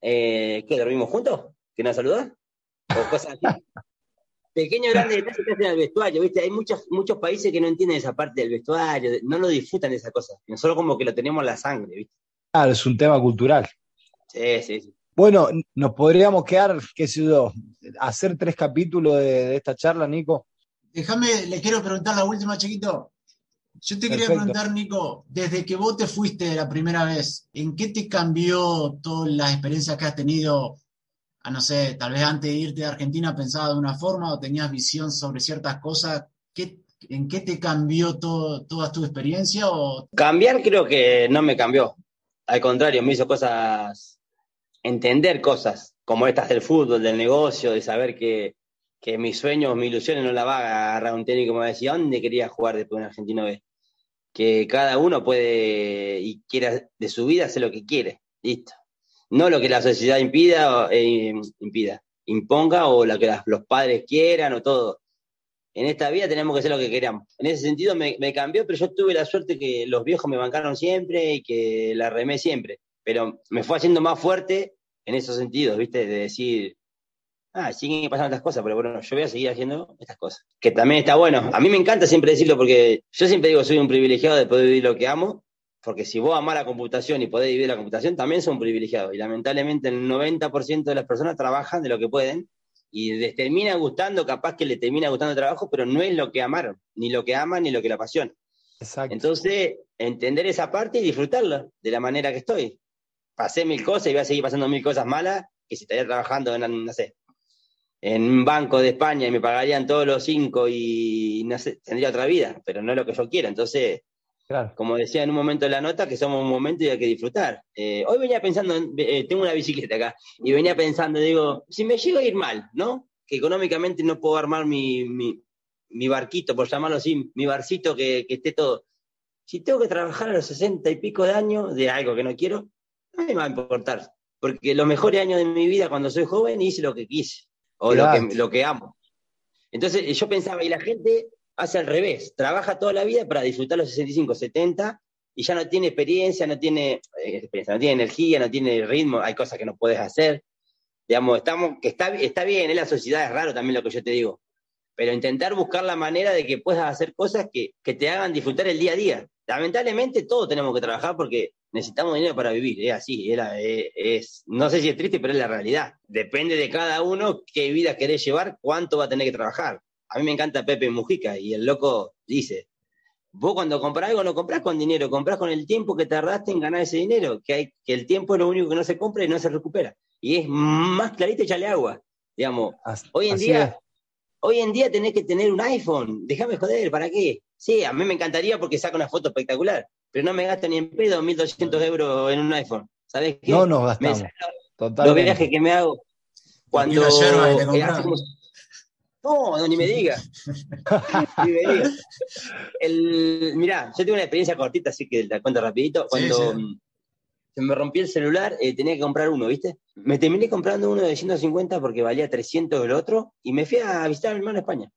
eh, ¿qué, dormimos juntos? ¿Que nos saludás? O cosas así. (laughs) Pequeños grandes detalles que hacen al vestuario, viste, hay muchos, muchos países que no entienden esa parte del vestuario, no lo disfrutan de esa cosa. Nosotros como que lo tenemos en la sangre, viste. Claro, es un tema cultural. Sí, sí, sí. Bueno, nos podríamos quedar, qué sé yo, hacer tres capítulos de esta charla, Nico, Déjame, le quiero preguntar la última, chiquito. Yo te quería preguntar, Nico, desde que vos te fuiste la primera vez, ¿en qué te cambió todas las experiencias que has tenido? A no sé, tal vez antes de irte a Argentina pensabas de una forma o tenías visión sobre ciertas cosas. ¿En qué te cambió todo, toda tu experiencia? O... Cambiar creo que no me cambió. Al contrario, me hizo cosas, entender cosas como estas del fútbol, del negocio, de saber que que mis sueños, mis ilusiones no la va a agarrar un técnico como me decía, ¿dónde quería jugar después de un argentino B? Que cada uno puede y quiera de su vida hacer lo que quiere, listo. No lo que la sociedad impida, eh, impida, imponga o lo que los padres quieran o todo. En esta vida tenemos que hacer lo que queramos. En ese sentido me, me cambió, pero yo tuve la suerte que los viejos me bancaron siempre y que la remé siempre. Pero me fue haciendo más fuerte en esos sentidos, ¿viste? De decir, ah, siguen pasando estas cosas, pero bueno, yo voy a seguir haciendo estas cosas. Que también está bueno. A mí me encanta siempre decirlo porque yo siempre digo, soy un privilegiado de poder vivir lo que amo, porque si vos amás la computación y podés vivir la computación, también son privilegiados. Y lamentablemente el 90% de las personas trabajan de lo que pueden y les termina gustando, capaz que les termina gustando el trabajo, pero no es lo que amaron, ni lo que aman, ni lo que la apasiona. Exacto. Entonces, entender esa parte y disfrutarla de la manera que estoy. Pasé mil cosas y voy a seguir pasando mil cosas malas que si estaría trabajando en, no sé, en un banco de España y me pagarían todos los cinco y no sé, tendría otra vida, pero no es lo que yo quiero. Entonces, como decía en un momento de la nota, que somos un momento y hay que disfrutar. Eh, hoy venía pensando, eh, tengo una bicicleta acá, y venía pensando, digo, si me llego a ir mal, ¿no? Que económicamente no puedo armar mi, mi, barquito, por llamarlo así, mi barcito que, que esté todo. Si tengo que trabajar a los sesenta y pico de años de algo que no quiero, no me va a importar. Porque los mejores años de mi vida cuando soy joven hice lo que quise o lo, que, lo que amo. Entonces yo pensaba, y la gente hace al revés, trabaja toda la vida para disfrutar los 65, 70 y ya no tiene experiencia, no tiene eh, no tiene energía, no tiene ritmo, hay cosas que no puedes hacer. Digamos, estamos, que está, está bien, en la sociedad es raro también lo que yo te digo, pero intentar buscar la manera de que puedas hacer cosas que, que te hagan disfrutar el día a día. Lamentablemente todos tenemos que trabajar porque necesitamos dinero para vivir, es así, es, no sé si es triste, pero es la realidad. Depende de cada uno qué vida querés llevar, cuánto va a tener que trabajar. A mí me encanta Pepe Mujica y el loco dice, vos cuando compras algo no compras con dinero, compras con el tiempo que tardaste en ganar ese dinero, que, hay, que el tiempo es lo único que no se compra y no se recupera. Y es más clarito echarle agua. Digamos, hoy en día... Hoy en día tenés que tener un iPhone, déjame joder, ¿para qué? Sí, a mí me encantaría porque saca una foto espectacular, pero no me gasto ni en pedo 1.200 euros en un iPhone. ¿Sabes qué? No nos gastamos. Los viajes que me hago cuando... No, no, ni me diga. (laughs) ni me diga. El, mirá, yo tengo una experiencia cortita, así que la cuento rapidito. Cuando se me rompió el celular, eh, tenía que comprar uno, ¿viste? Me terminé comprando uno de 150 porque valía 300 el otro y me fui a visitar a mi hermano en España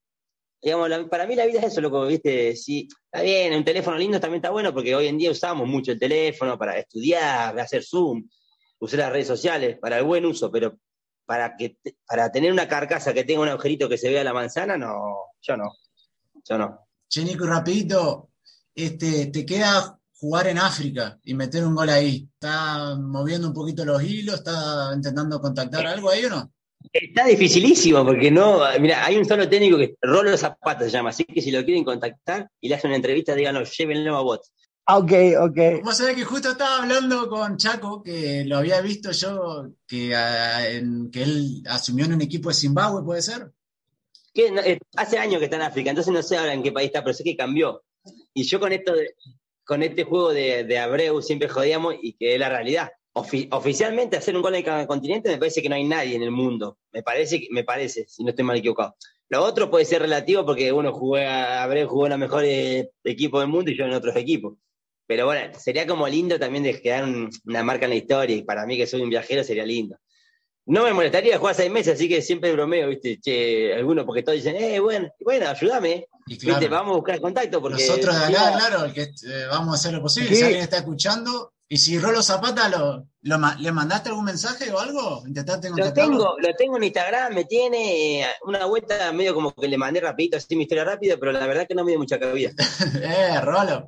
digamos, para mí la vida es eso, loco, viste, sí, está bien, un teléfono lindo también está bueno porque hoy en día usamos mucho el teléfono para estudiar, hacer Zoom, usar las redes sociales para el buen uso, pero para que para tener una carcasa que tenga un agujerito que se vea la manzana, no, yo no, yo no. Che, Nico, rapidito, este, te queda jugar en África y meter un gol ahí. ¿Está moviendo un poquito los hilos? ¿Está intentando contactar algo ahí o no? Está dificilísimo porque no, mira, hay un solo técnico que Rolo Zapata se llama, así que si lo quieren contactar y le hacen una entrevista, díganlo, llévenlo a bot. Ah, ok, ok. Vos sabés que justo estaba hablando con Chaco, que lo había visto yo, que, ah, que él asumió en un equipo de Zimbabue, ¿puede ser? Que, eh, hace años que está en África, entonces no sé ahora en qué país está, pero sé que cambió. Y yo con esto con este juego de, de Abreu siempre jodíamos y que es la realidad oficialmente hacer un gol en cada continente me parece que no hay nadie en el mundo. Me parece, me parece, si no estoy mal equivocado. Lo otro puede ser relativo porque uno juega, Abreu jugó en los mejores equipos del mundo y yo en otros equipos. Pero bueno, sería como lindo también de quedar una marca en la historia y para mí que soy un viajero sería lindo. No me molestaría jugar seis meses, así que siempre bromeo, ¿viste? Che, algunos porque todos dicen, eh, bueno, bueno, ayúdame. Vamos a buscar contacto porque... Nosotros de acá, claro, que, eh, vamos a hacer lo posible. Si alguien está escuchando, ¿Y si Rolo Zapata lo, le mandaste algún mensaje o algo? ¿Intentaste lo tengo, lo tengo en Instagram, me tiene una vuelta medio como que le mandé rapidito, así mi historia rápida, pero la verdad que no me dio mucha cabida. (laughs) eh, Rolo.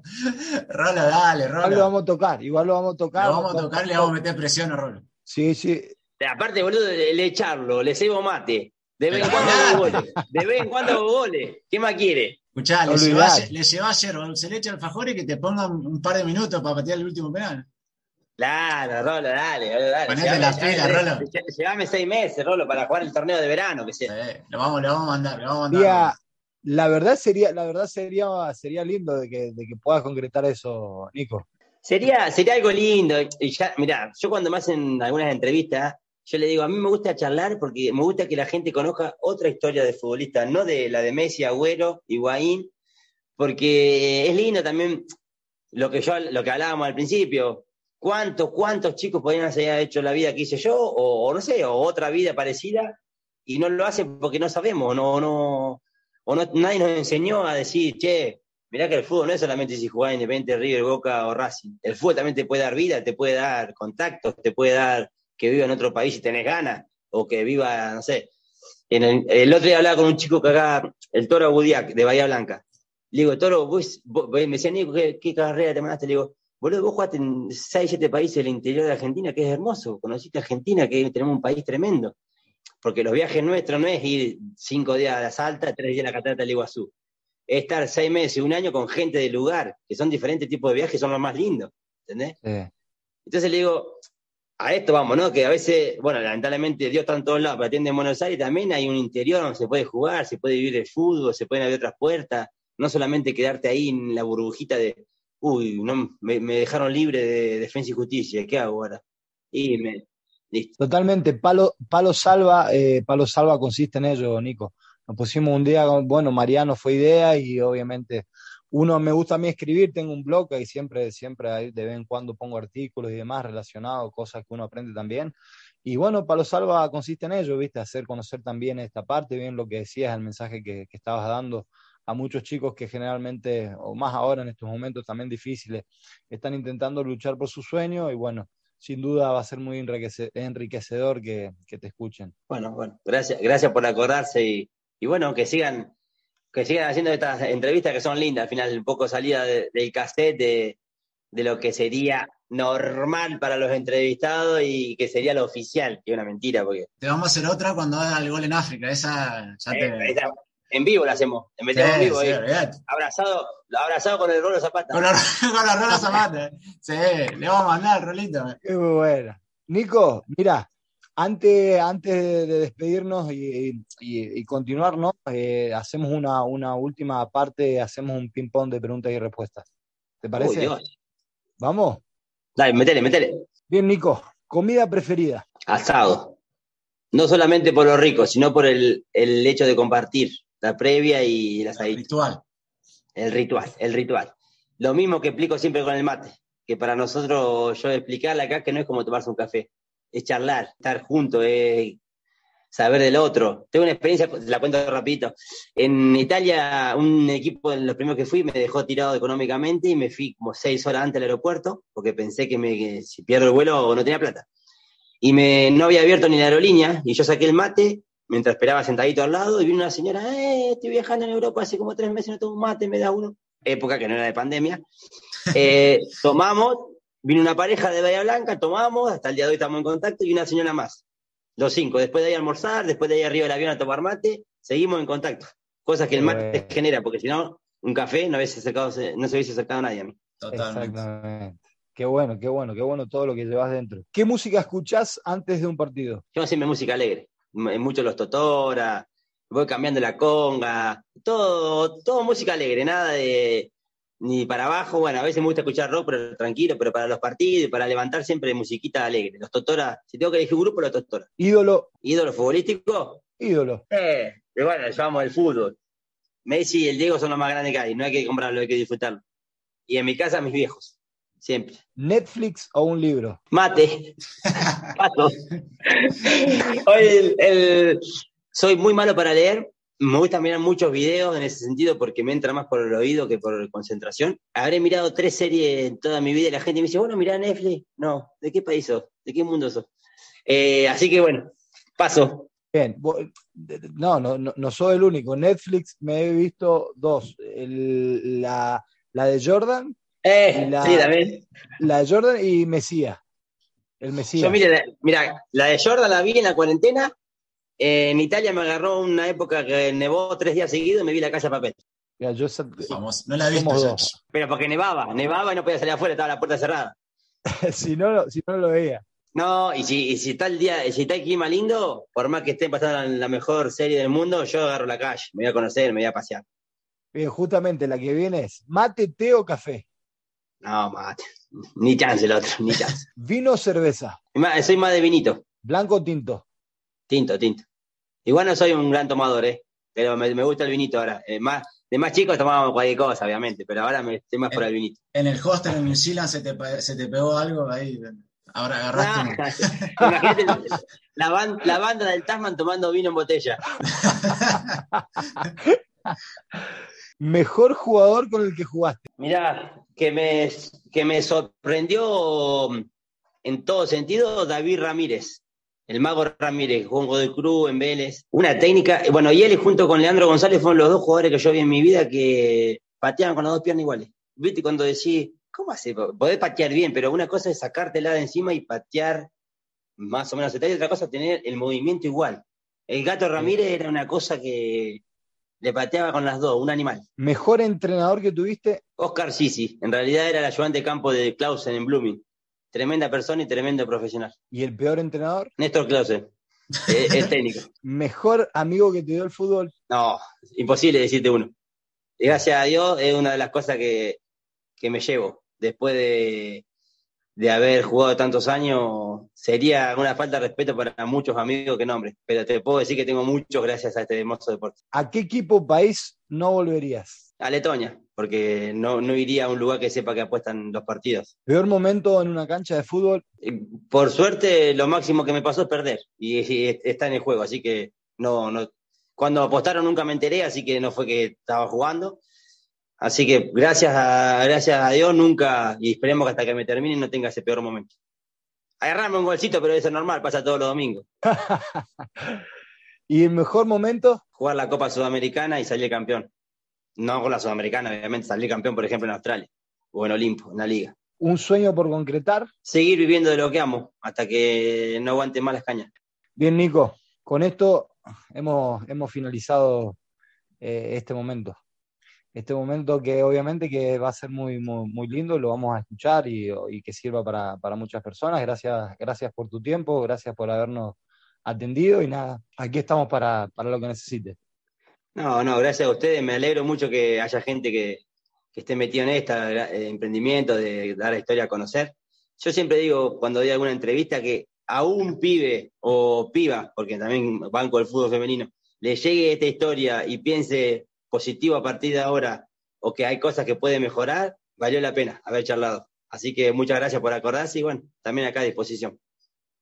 Rolo, dale, Rolo. Igual lo vamos a tocar, igual lo vamos a tocar. Lo vamos a tocar le vamos a meter presión a Rolo. Sí, sí. Aparte, boludo, le echarlo, le cebo mate. De vez en cuando hago goles. De vez en cuando hago goles. ¿Qué más quiere? Escuchá, le llevas, le llevas se le echa alfajor y que te pongan un par de minutos para patear el último penal. Claro, Rolo, dale, dale. Ponete la pila, Rolo. Llévame seis meses, Rolo, para jugar el torneo de verano, que sea. lo, vamos, lo vamos a mandar, lo vamos a mandar. la verdad sería, la verdad sería, sería lindo de que, de que puedas concretar eso, Nico. Sería, sería algo lindo. Y ya, mirá, yo cuando me hacen algunas entrevistas, yo le digo, a mí me gusta charlar porque me gusta que la gente conozca otra historia de futbolista, no de la de Messi, Agüero, Higuaín, porque es lindo también lo que yo, lo que hablábamos al principio, cuántos, cuántos chicos podrían haber hecho la vida que hice yo, o, no sé, o otra vida parecida, y no lo hacen porque no sabemos, no, no, o no, nadie nos enseñó a decir, che, mirá que el fútbol no es solamente si jugás Independiente, River, Boca o Racing. El fútbol también te puede dar vida, te puede dar contactos, te puede dar que viva en otro país y tenés ganas, o que viva, no sé. En el, otro día hablaba con un chico que acá, el Toro Agudiac, de Bahía Blanca. Le digo, Toro, vos, me decía, Nico, ¿qué, carrera te mandaste? Le digo, boludo, vos jugaste en 6, 7 países del interior de Argentina, que es hermoso. Conociste Argentina, que tenemos un país tremendo. Porque los viajes nuestros no es ir 5 días a la Salta, 3 días a la Catarata del Iguazú. Es estar 6 meses, un año con gente del lugar, que son diferentes tipos de viajes, son los más lindos. ¿Entendés? Entonces le digo, a esto vamos, ¿no? Que a veces, bueno, lamentablemente Dios está en todos lados, pero atiende en Buenos Aires también hay un interior donde se puede jugar, se puede vivir el fútbol, se pueden abrir otras puertas, no solamente quedarte ahí en la burbujita de, uy, no, me, dejaron libre de defensa y justicia, ¿qué hago ahora? Y me, listo. Totalmente, palo, palo salva, eh, palo salva consiste en ello, Nico. Nos pusimos un día, bueno, Mariano fue idea y obviamente uno me gusta a mí escribir, tengo un blog y siempre, siempre de vez en cuando pongo artículos y demás relacionados, cosas que uno aprende también. Y bueno, Palo Salva consiste en ello, ¿viste? Hacer conocer también esta parte, bien lo que decías, el mensaje que, que estabas dando a muchos chicos que generalmente, o más ahora en estos momentos también difíciles, están intentando luchar por su sueño y bueno, sin duda va a ser muy enriquecedor que, que te escuchen. Bueno, bueno, gracias, gracias por acordarse y, y bueno, que sigan que sigan haciendo estas entrevistas que son lindas, al final un poco salida del cassette de, de, lo que sería normal para los entrevistados y que sería lo oficial, que es una mentira. porque Te vamos a hacer otra cuando haga el gol en África, esa ya te... en vivo la hacemos, en vivo, abrazado, abrazado con el Rolo Zapata. Con, la, (laughs) con Rolo Zapata, sí, le vamos a mandar el rolito. Qué bueno. Nico, mira, antes, antes de despedirnos y, y, continuar, ¿no? Eh, hacemos una, una, última parte, hacemos un ping-pong de preguntas y respuestas. ¿Te parece? ¿Vamos? Dale, metele, metele. Bien, Nico. ¿Comida preferida? Asado. No solamente por lo rico, sino por el, el hecho de compartir la previa y la El ritual. El ritual, el ritual. Lo mismo que explico siempre con el mate, que para nosotros, yo explicarle acá que no es como tomarse un café es charlar, estar juntos, es saber del otro. Tengo una experiencia, la cuento rapidito. En Italia, un equipo, en los primeros que fui, me dejó tirado económicamente y me fui como seis horas antes al aeropuerto, porque pensé que, me, si pierdo el vuelo no tenía plata. Y me, no había abierto ni la aerolínea, y yo saqué el mate mientras esperaba sentadito al lado, y vino una señora, eh, estoy viajando en Europa hace como tres meses, no tomo un mate, me da uno. Época que no era de pandemia. (laughs) Eh, tomamos, Vino una pareja de Bahía Blanca, tomamos, hasta el día de hoy estamos en contacto, y una señora más. los cinco. Después de ahí almorzar, después de ahí arriba del avión a tomar mate, seguimos en contacto. Cosas que el mate genera, porque si no, un café no, hubiese acercado, no se hubiese acercado a nadie a mí. Totalmente. Exactamente. Qué bueno, qué bueno, qué bueno todo lo que llevas dentro. ¿Qué música escuchás antes de un partido? Yo siempre música alegre. Mucho los Totora, voy cambiando la conga, todo, todo música alegre, nada de ni para abajo, bueno, a veces me gusta escuchar rock, pero tranquilo, pero para los partidos y para levantar siempre musiquita alegre. Los Totora, si tengo que elegir un grupo, los Totora. ¿Ídolo? ¿Ídolo futbolístico? Ídolo. Eh, bueno, llevamos el fútbol. Messi y el Diego son los más grandes que hay, no hay que comprarlo, hay que disfrutarlo. Y en mi casa, mis viejos, siempre. ¿Netflix o un libro? Mate. (laughs) Pato. Hoy el, soy muy malo para leer, me gusta mirar muchos videos en ese sentido porque me entra más por el oído que por concentración. Habré mirado tres series en toda mi vida y la gente me dice, bueno, mira Netflix. No, ¿de qué país sos? ¿De qué mundo sos? Eh, así que bueno, paso. Bien, no, no, no, soy el único. Netflix me he visto dos. la, de Jordan. Eh, la, sí, también. La de Jordan y Mesías. El Mesías. Yo, mira, mira, la de Jordan la vi en la cuarentena en Italia me agarró una época que nevó tres días seguidos y me vi la casa de papel. yo Vamos, no la he visto. Pero porque nevaba, nevaba y no podía salir afuera, estaba la puerta cerrada. (laughs) si, no, si no lo veía. No, y si, si está el día, si está el clima lindo, por más que esté pasando la mejor serie del mundo, yo agarro la calle, me voy a conocer, me voy a pasear. Bien, justamente la que viene es mate, té o café. No, mate. Ni chance el otro, ni chance. (laughs) ¿Vino o cerveza? Soy más de vinito. ¿Blanco o tinto? Tinto, tinto. Igual no soy un gran tomador, ¿eh? Pero me, gusta el vinito ahora. Eh, más, de más chicos tomábamos cualquier cosa, obviamente, pero ahora me estoy más por el vinito. En el hostel en New Zealand se te, se te pegó algo ahí. Ahora agarraste. (laughs) imagínate la, la, banda del Tasman tomando vino en botella. (laughs) Mejor jugador con el que jugaste. Mirá, que me, que me sorprendió en todo sentido David Ramírez el Mago Ramírez, Juan de Cruz en Vélez. Una técnica, bueno, y él junto con Leandro González fueron los dos jugadores que yo vi en mi vida que pateaban con las dos piernas iguales. ¿Viste? Cuando decís, ¿cómo hace? Podés patear bien, pero una cosa es sacártela de encima y patear más o menos y otra cosa es tener el movimiento igual. El gato Ramírez era una cosa que le pateaba con las dos, un animal. ¿Mejor entrenador que tuviste? Oscar Sisi, en realidad era el ayudante de campo de Clausen en Blooming tremenda persona y tremendo profesional. ¿Y el peor entrenador? Néstor Clausen, el, (laughs) técnico. ¿Mejor amigo que te dio el fútbol? No, imposible decirte uno. Y gracias a Dios es una de las cosas que, me llevo. Después de, de, haber jugado tantos años, sería una falta de respeto para muchos amigos que nombre. Pero te puedo decir que tengo muchos gracias a este hermoso deporte. ¿A qué equipo país no volverías? A Letonia porque no, no iría a un lugar que sepa que apuestan los partidos. ¿Peor momento en una cancha de fútbol? Por suerte, lo máximo que me pasó es perder, y, está en el juego, así que no, no, cuando apostaron nunca me enteré, así que no fue que estaba jugando. Así que gracias a, gracias a Dios nunca, y esperemos que hasta que me termine no tenga ese peor momento. Agarrarme un golcito, pero eso es normal, pasa todos los domingos. (laughs) ¿Y el mejor momento? Jugar la Copa Sudamericana y salir campeón no con la Sudamericana, obviamente, salir campeón, por ejemplo, en Australia o en Olimpo, en la liga. ¿Un sueño por concretar? Seguir viviendo de lo que amo, hasta que no aguante más las cañas. Bien, Nico, con esto hemos, hemos finalizado eh, este momento. Este momento que obviamente que va a ser muy, muy, lindo, lo vamos a escuchar y, que sirva para, muchas personas. Gracias, gracias por tu tiempo, gracias por habernos atendido y nada, aquí estamos para, para lo que necesites. No, no, gracias a ustedes. Me alegro mucho que haya gente que, esté metida en este emprendimiento, de dar la historia a conocer. Yo siempre digo, cuando doy alguna entrevista, que a un pibe o piba, porque también banco el fútbol femenino, le llegue esta historia y piense positivo a partir de ahora o que hay cosas que puede mejorar, valió la pena haber charlado. Así que muchas gracias por acordarse y bueno, también acá a disposición.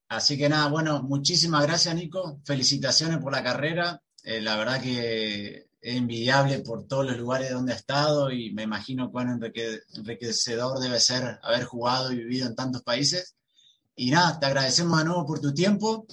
Así que nada, bueno, muchísimas gracias Nico, felicitaciones por la carrera, eh, la verdad que es envidiable por todos los lugares donde ha estado y me imagino cuán enriquecedor debe ser haber jugado y vivido en tantos países. Y nada, te agradecemos de nuevo por tu tiempo.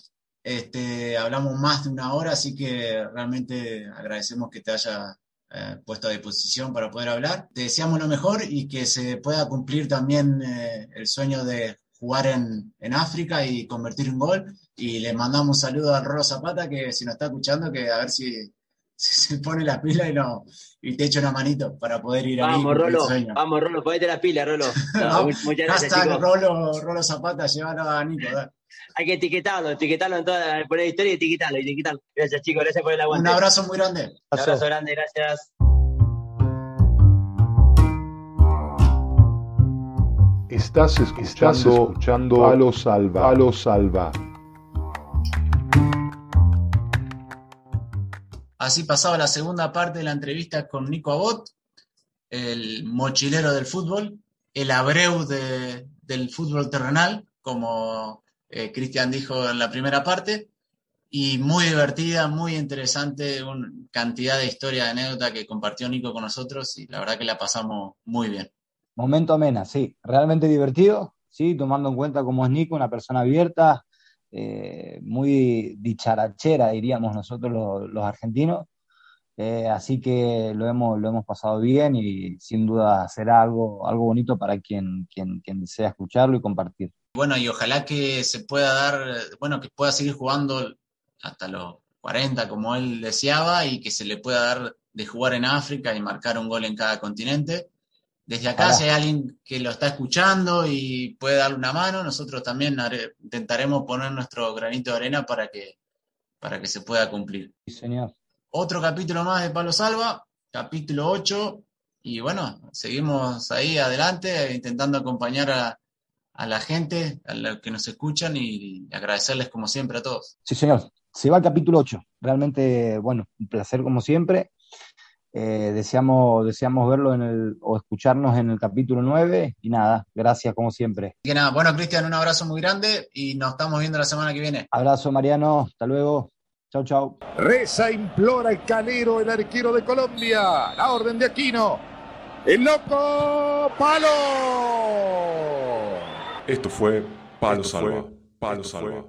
Este, hablamos más de una hora, así que realmente agradecemos que te haya eh, puesto a disposición para poder hablar. Te deseamos lo mejor y que se pueda cumplir también eh, el sueño de jugar en, en, África y convertir un gol. Y le mandamos un saludo al Rolo Zapata, que si nos está escuchando, que a ver si, se pone la pila y, no, y te echa una manito para poder ir vamos, ahí. Rolo, vamos, Rolo, ponete la pila, Rolo. (laughs) muchas gracias, Rolo, Rolo Zapata, llévalo a Nico. Hay que etiquetarlo, etiquetarlo en toda la historia y etiquetarlo, etiquetarlo. Gracias, chicos, gracias por el aguante. Un abrazo muy grande. Un abrazo grande, gracias. Estás escuchando, escuchando Palo Salva. Palo Salva. Así pasaba la segunda parte de la entrevista con Nico Abot, el mochilero del fútbol, el abreu del fútbol terrenal, como eh, Cristian dijo en la primera parte, y muy divertida, muy interesante, una cantidad de historia, de anécdota que compartió Nico con nosotros y la verdad que la pasamos muy bien. Momento amena, sí, realmente divertido, sí, tomando en cuenta cómo es Nico, una persona abierta, eh, muy dicharachera, diríamos nosotros los, argentinos. Eh, así que lo hemos, lo hemos pasado bien y sin duda será algo, algo bonito para quien, quien, quien desea escucharlo y compartir. Bueno, y ojalá que se pueda dar, bueno, que pueda seguir jugando hasta los 40 como él deseaba y que se le pueda dar de jugar en África y marcar un gol en cada continente. Desde acá, si hay alguien que lo está escuchando y puede darle una mano, nosotros también intentaremos poner nuestro granito de arena para que, para que se pueda cumplir. Sí, señor. Otro capítulo más de Palo Salva, capítulo 8, y bueno, seguimos ahí adelante intentando acompañar a, a la gente, a los que nos escuchan y agradecerles como siempre a todos. Sí, señor. Se va el capítulo 8. Realmente, bueno, un placer como siempre. Eh, deseamos, deseamos verlo en el, o escucharnos en el capítulo 9 y nada, gracias como siempre. Y nada, bueno Cristian, un abrazo muy grande y nos estamos viendo la semana que viene. Abrazo Mariano, hasta luego. Chau, chau. Reza, implora el calero, el arquero de Colombia. La orden de Aquino. El loco Palo. Esto fue Palo Salva. Palo Salva.